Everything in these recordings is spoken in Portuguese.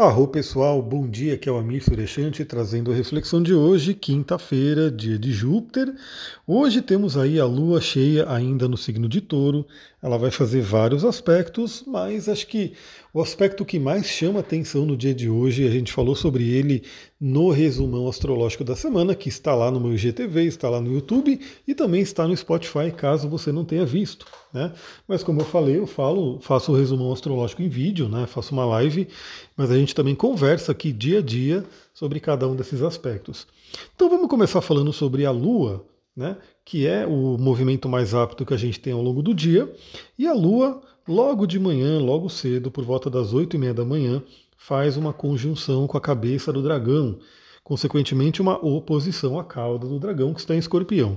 Arro pessoal, bom dia, aqui é o Amir Surechante trazendo a reflexão de hoje, quinta-feira, dia de Júpiter. Hoje temos aí a lua cheia ainda no signo de touro, ela vai fazer vários aspectos, mas acho que o aspecto que mais chama atenção no dia de hoje, a gente falou sobre ele no resumão astrológico da semana, que está lá no meu IGTV, está lá no YouTube e também está no Spotify, caso você não tenha visto. Né? Mas como eu falei, eu falo, faço o resumão astrológico em vídeo, né? faço uma live, mas a gente também conversa aqui dia a dia sobre cada um desses aspectos. Então vamos começar falando sobre a Lua, né? Que é o movimento mais rápido que a gente tem ao longo do dia, e a Lua, logo de manhã, logo cedo, por volta das 8 e meia da manhã, faz uma conjunção com a cabeça do dragão, consequentemente uma oposição à cauda do dragão que está em escorpião.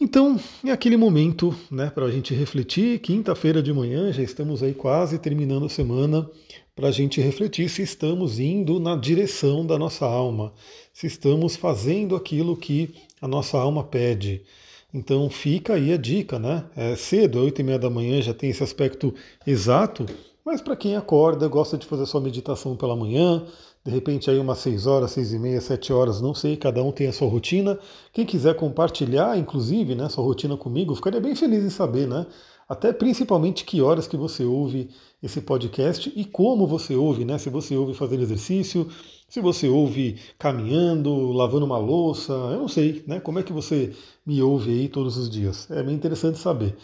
Então, é aquele momento né, para a gente refletir, quinta-feira de manhã, já estamos aí quase terminando a semana, para a gente refletir se estamos indo na direção da nossa alma, se estamos fazendo aquilo que a nossa alma pede. Então fica aí a dica, né? É cedo, é oito e meia da manhã, já tem esse aspecto exato, mas para quem acorda, gosta de fazer sua meditação pela manhã, de repente aí umas seis horas, seis e meia, sete horas, não sei, cada um tem a sua rotina. Quem quiser compartilhar, inclusive, né, sua rotina comigo, ficaria bem feliz em saber, né? Até principalmente que horas que você ouve esse podcast e como você ouve, né? Se você ouve fazendo exercício, se você ouve caminhando, lavando uma louça, eu não sei, né? Como é que você me ouve aí todos os dias? É bem interessante saber.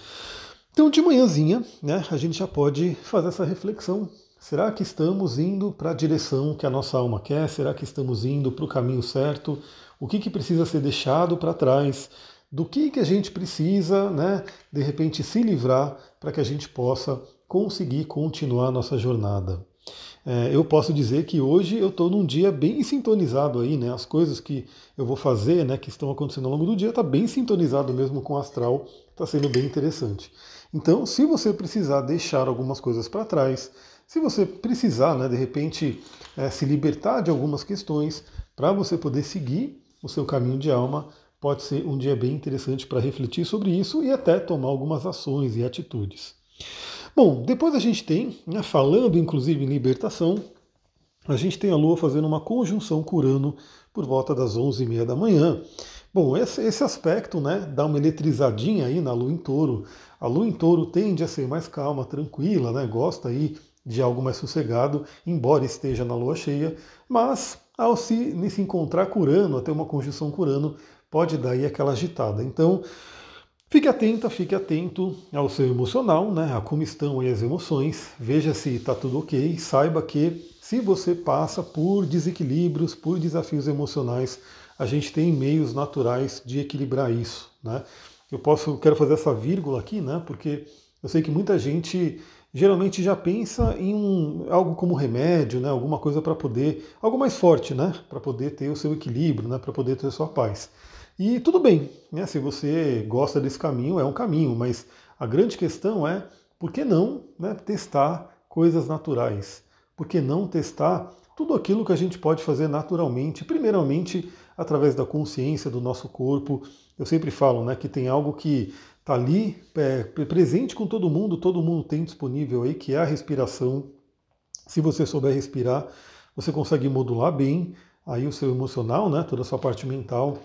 Então, de manhãzinha, né, a gente já pode fazer essa reflexão. Será que estamos indo para a direção que a nossa alma quer? Será que estamos indo para o caminho certo? O que, que precisa ser deixado para trás? Do que, que a gente precisa, né, de repente, se livrar para que a gente possa conseguir continuar a nossa jornada? É, eu posso dizer que hoje eu estou num dia bem sintonizado aí, né? As coisas que eu vou fazer, né, que estão acontecendo ao longo do dia, está bem sintonizado mesmo com o astral, está sendo bem interessante. Então, se você precisar deixar algumas coisas para trás, se você precisar, né, de repente, é, se libertar de algumas questões para você poder seguir o seu caminho de alma, pode ser um dia bem interessante para refletir sobre isso e até tomar algumas ações e atitudes. Bom, depois a gente tem, né, falando inclusive em libertação, a gente tem a Lua fazendo uma conjunção com Urano por volta das 11h30 da manhã. Bom, esse, esse, aspecto né, dá uma eletrizadinha aí na Lua em Touro. A Lua em Touro tende a ser mais calma, tranquila, né, gosta aí de algo mais sossegado, embora esteja na Lua cheia, mas ao se, se encontrar com Urano, até uma conjunção com Urano, pode dar aí aquela agitada. Então, Fique atenta, fique atento ao seu emocional, né, a como estão as emoções, veja se está tudo ok, saiba que se você passa por desequilíbrios, por desafios emocionais, a gente tem meios naturais de equilibrar isso. Né? Eu posso, quero fazer essa vírgula aqui, né, porque eu sei que muita gente geralmente já pensa em um, algo como remédio, né, alguma coisa para poder, algo mais forte, né, para poder ter o seu equilíbrio, né, para poder ter a sua paz. E tudo bem, né? se você gosta desse caminho, é um caminho, mas a grande questão é por que não né, testar coisas naturais? Por que não testar tudo aquilo que a gente pode fazer naturalmente, primeiramente através da consciência do nosso corpo. Eu sempre falo né, que tem algo que está ali é, presente com todo mundo, todo mundo tem disponível aí, que é a respiração. Se você souber respirar, você consegue modular bem aí o seu emocional, né, toda a sua parte mental.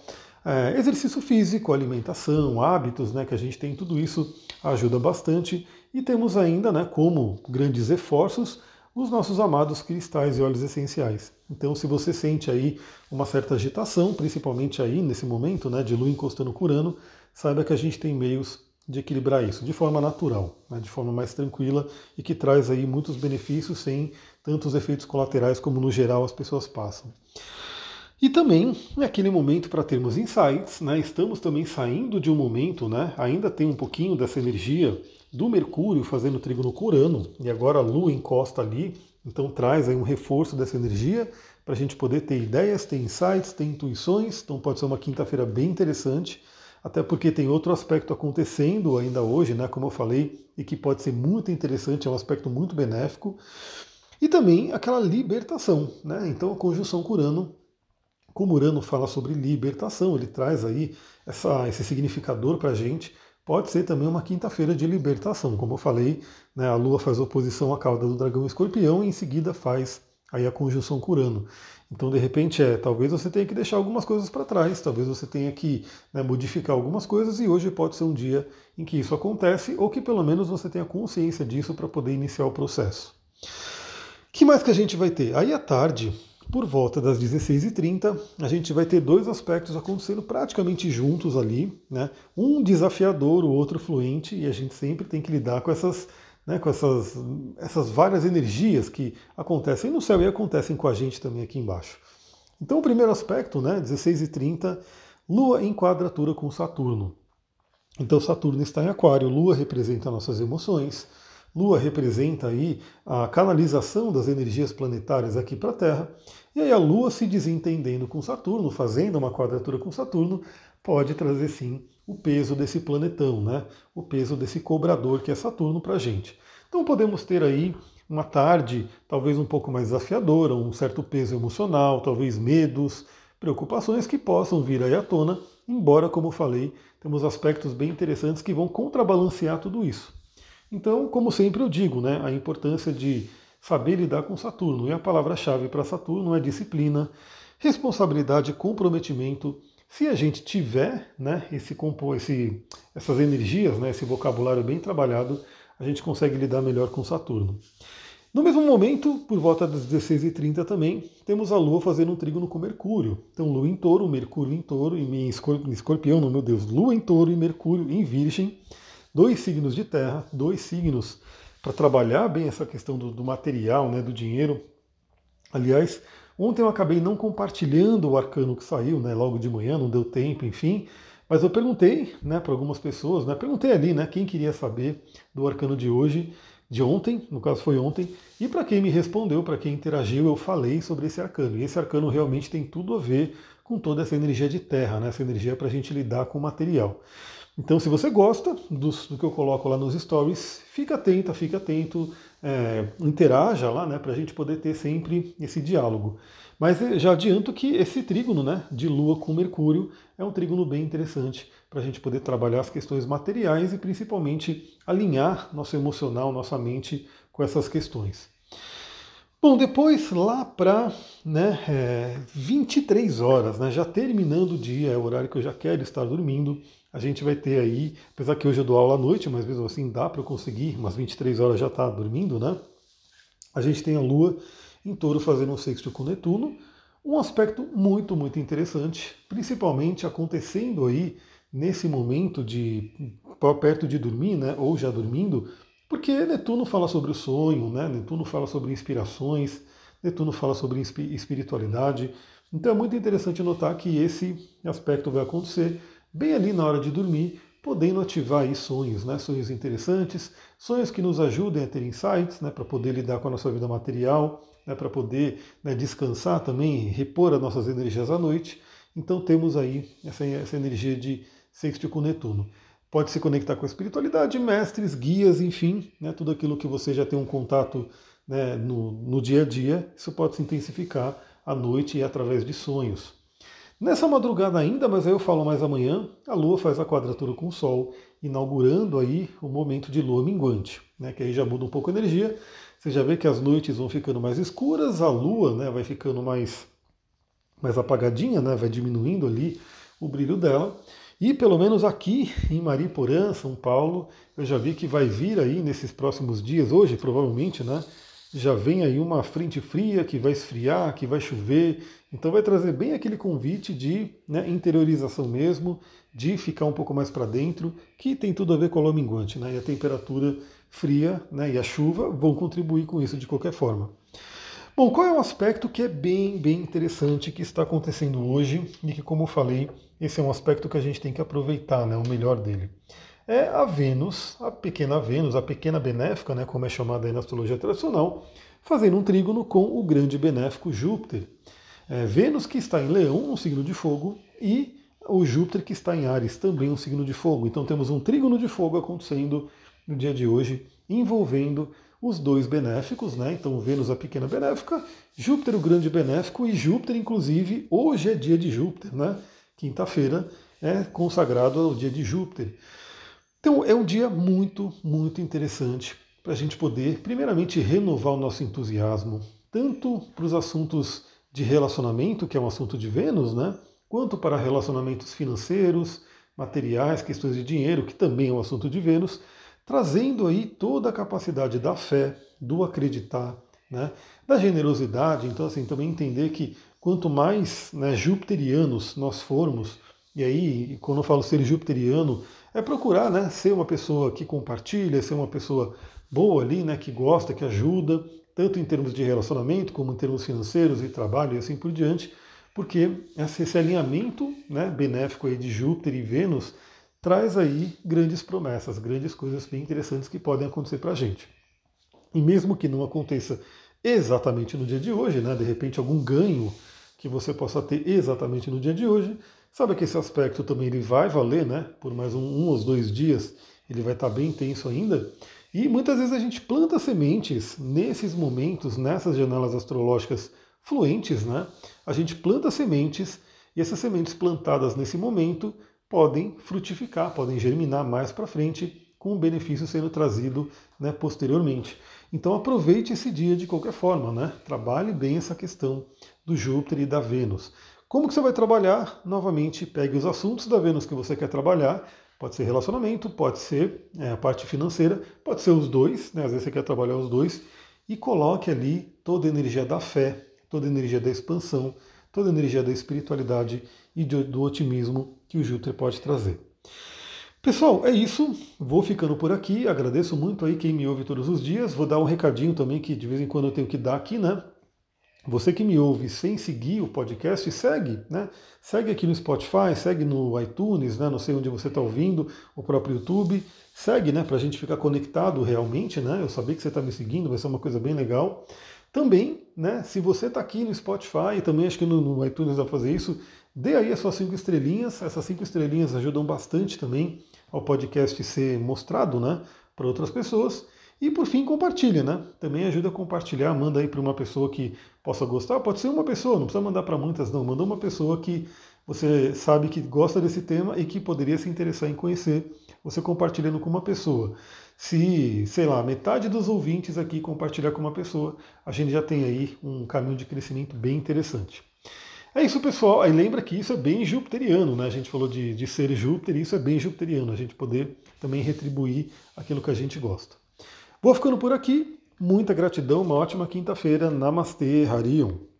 É, exercício físico, alimentação, hábitos, né, que a gente tem, tudo isso ajuda bastante. E temos ainda, né, como grandes esforços, os nossos amados cristais e óleos essenciais. Então, se você sente aí uma certa agitação, principalmente aí nesse momento, né, de lua encostando curando, saiba que a gente tem meios de equilibrar isso de forma natural, né, de forma mais tranquila e que traz aí muitos benefícios sem tantos efeitos colaterais como no geral as pessoas passam. E também é aquele momento para termos insights, né? Estamos também saindo de um momento, né? Ainda tem um pouquinho dessa energia do Mercúrio fazendo trígono com Urano, e agora a Lua encosta ali, então traz aí um reforço dessa energia para a gente poder ter ideias, ter insights, ter intuições. Então pode ser uma quinta-feira bem interessante, até porque tem outro aspecto acontecendo ainda hoje, né? Como eu falei, e que pode ser muito interessante, é um aspecto muito benéfico. E também aquela libertação, né? Então a conjunção com Urano como Urano fala sobre libertação, ele traz aí essa, esse significador para a gente. Pode ser também uma quinta-feira de libertação. Como eu falei, né, a Lua faz oposição à cauda do dragão escorpião e em seguida faz aí a conjunção com Urano. Então, de repente, é, talvez você tenha que deixar algumas coisas para trás, talvez você tenha que né, modificar algumas coisas, e hoje pode ser um dia em que isso acontece, ou que pelo menos você tenha consciência disso para poder iniciar o processo. que mais que a gente vai ter? Aí à tarde, por volta das 16h30, a gente vai ter dois aspectos acontecendo praticamente juntos ali, né? Um desafiador, o outro fluente, e a gente sempre tem que lidar com essas né, com essas, essas várias energias que acontecem no céu e acontecem com a gente também aqui embaixo. Então, o primeiro aspecto, né, 16 e 30, Lua em quadratura com Saturno. Então, Saturno está em Aquário, Lua representa nossas emoções, Lua representa aí a canalização das energias planetárias aqui para a Terra, e aí a Lua se desentendendo com Saturno, fazendo uma quadratura com Saturno, pode trazer sim o peso desse planetão, né? o peso desse cobrador que é Saturno para a gente. Então podemos ter aí uma tarde talvez um pouco mais desafiadora, um certo peso emocional, talvez medos, preocupações que possam vir aí à tona, embora, como falei, temos aspectos bem interessantes que vão contrabalancear tudo isso. Então, como sempre eu digo, né, a importância de saber lidar com Saturno. E a palavra-chave para Saturno é disciplina, responsabilidade, comprometimento, se a gente tiver né, esse, esse, essas energias, né, esse vocabulário bem trabalhado, a gente consegue lidar melhor com Saturno. No mesmo momento, por volta das 16h30 também, temos a Lua fazendo um trígono com Mercúrio. Então, Lua em touro, Mercúrio em touro e em escorpião, meu Deus, Lua em touro e Mercúrio em virgem. Dois signos de terra, dois signos para trabalhar bem essa questão do, do material, né, do dinheiro. Aliás, Ontem eu acabei não compartilhando o arcano que saiu, né, logo de manhã, não deu tempo, enfim. Mas eu perguntei, né, para algumas pessoas, né, perguntei ali, né, quem queria saber do arcano de hoje, de ontem, no caso foi ontem, e para quem me respondeu, para quem interagiu, eu falei sobre esse arcano. E esse arcano realmente tem tudo a ver com toda essa energia de terra, né, essa energia para a gente lidar com o material. Então, se você gosta do, que eu coloco lá nos stories, fica atento, fica atento, é, interaja lá, né, para a gente poder ter sempre esse diálogo. Mas é, já adianto que esse trígono né, de Lua com Mercúrio é um trígono bem interessante para a gente poder trabalhar as questões materiais e principalmente alinhar nosso emocional, nossa mente com essas questões. Bom, depois lá para né, é, 23 horas, né, já terminando o dia, é o horário que eu já quero estar dormindo, a gente vai ter aí, apesar que hoje eu dou aula à noite, mas mesmo assim dá para eu conseguir, umas 23 horas já está dormindo, né? A gente tem a Lua em touro fazendo um sexto com Netuno, um aspecto muito, muito interessante, principalmente acontecendo aí nesse momento de perto de dormir, né, ou já dormindo, porque Netuno fala sobre o sonho, né? Netuno fala sobre inspirações, Netuno fala sobre espiritualidade. Então é muito interessante notar que esse aspecto vai acontecer bem ali na hora de dormir, podendo ativar aí sonhos, né? sonhos interessantes, sonhos que nos ajudem a ter insights, né? para poder lidar com a nossa vida material, né? para poder né? descansar também, repor as nossas energias à noite. Então temos aí essa, essa energia de sexto com Netuno. Pode se conectar com a espiritualidade, mestres, guias, enfim, né? tudo aquilo que você já tem um contato né? no, no dia a dia, isso pode se intensificar à noite e através de sonhos. Nessa madrugada ainda, mas aí eu falo mais amanhã, a Lua faz a quadratura com o Sol, inaugurando aí o momento de Lua minguante, né, que aí já muda um pouco a energia. Você já vê que as noites vão ficando mais escuras, a Lua né, vai ficando mais, mais apagadinha, né, vai diminuindo ali o brilho dela. E pelo menos aqui em Mariporã, São Paulo, eu já vi que vai vir aí nesses próximos dias, hoje provavelmente, né? já vem aí uma frente fria que vai esfriar, que vai chover, então vai trazer bem aquele convite de né, interiorização mesmo, de ficar um pouco mais para dentro, que tem tudo a ver com a lua minguante, né? E a temperatura fria né, e a chuva vão contribuir com isso de qualquer forma. Bom, qual é um aspecto que é bem, bem interessante que está acontecendo hoje e que, como eu falei, esse é um aspecto que a gente tem que aproveitar, né, o melhor dele é a Vênus, a pequena Vênus, a pequena benéfica, né, como é chamada aí na astrologia tradicional, fazendo um trígono com o grande benéfico Júpiter. É, Vênus que está em Leão, um signo de fogo, e o Júpiter que está em Ares, também um signo de fogo. Então temos um trígono de fogo acontecendo no dia de hoje, envolvendo os dois benéficos, né? Então Vênus a pequena benéfica, Júpiter o grande benéfico e Júpiter, inclusive, hoje é dia de Júpiter, né? Quinta-feira é consagrado ao dia de Júpiter. Então é um dia muito, muito interessante para a gente poder, primeiramente, renovar o nosso entusiasmo, tanto para os assuntos de relacionamento, que é um assunto de Vênus, né? quanto para relacionamentos financeiros, materiais, questões de dinheiro, que também é um assunto de Vênus, trazendo aí toda a capacidade da fé, do acreditar, né, da generosidade. Então, assim, também entender que quanto mais né, jupiterianos nós formos, e aí, quando eu falo ser jupiteriano, é procurar né, ser uma pessoa que compartilha, ser uma pessoa boa ali, né, que gosta, que ajuda, tanto em termos de relacionamento, como em termos financeiros e trabalho e assim por diante, porque esse alinhamento né, benéfico aí de Júpiter e Vênus traz aí grandes promessas, grandes coisas bem interessantes que podem acontecer para a gente. E mesmo que não aconteça exatamente no dia de hoje, né, de repente algum ganho que você possa ter exatamente no dia de hoje, sabe que esse aspecto também ele vai valer, né, por mais um, um ou dois dias, ele vai estar bem intenso ainda. E muitas vezes a gente planta sementes nesses momentos, nessas janelas astrológicas fluentes, né? A gente planta sementes e essas sementes plantadas nesse momento podem frutificar, podem germinar mais para frente, com o benefício sendo trazido né, posteriormente. Então aproveite esse dia de qualquer forma, né? Trabalhe bem essa questão do Júpiter e da Vênus. Como que você vai trabalhar? Novamente, pegue os assuntos da Vênus que você quer trabalhar. Pode ser relacionamento, pode ser é, a parte financeira, pode ser os dois, né? às vezes você quer trabalhar os dois, e coloque ali toda a energia da fé, toda a energia da expansão, toda a energia da espiritualidade e do otimismo que o Júpiter pode trazer. Pessoal, é isso. Vou ficando por aqui. Agradeço muito aí quem me ouve todos os dias. Vou dar um recadinho também que de vez em quando eu tenho que dar aqui, né? Você que me ouve sem seguir o podcast, segue, né? Segue aqui no Spotify, segue no iTunes, né? Não sei onde você está ouvindo, o próprio YouTube. Segue, né? Para a gente ficar conectado realmente, né? Eu saber que você está me seguindo, vai ser uma coisa bem legal. Também, né, se você está aqui no Spotify e também acho que no, no iTunes vai fazer isso, dê aí as suas cinco estrelinhas. Essas cinco estrelinhas ajudam bastante também ao podcast ser mostrado né, para outras pessoas. E por fim, compartilha, né? Também ajuda a compartilhar, manda aí para uma pessoa que possa gostar. Pode ser uma pessoa, não precisa mandar para muitas, não. Manda uma pessoa que você sabe que gosta desse tema e que poderia se interessar em conhecer. Você compartilhando com uma pessoa. Se, sei lá, metade dos ouvintes aqui compartilhar com uma pessoa, a gente já tem aí um caminho de crescimento bem interessante. É isso, pessoal. Aí lembra que isso é bem jupiteriano, né? A gente falou de, de ser Júpiter e isso é bem jupiteriano, a gente poder também retribuir aquilo que a gente gosta. Vou ficando por aqui. Muita gratidão, uma ótima quinta-feira. Namastê, Harion.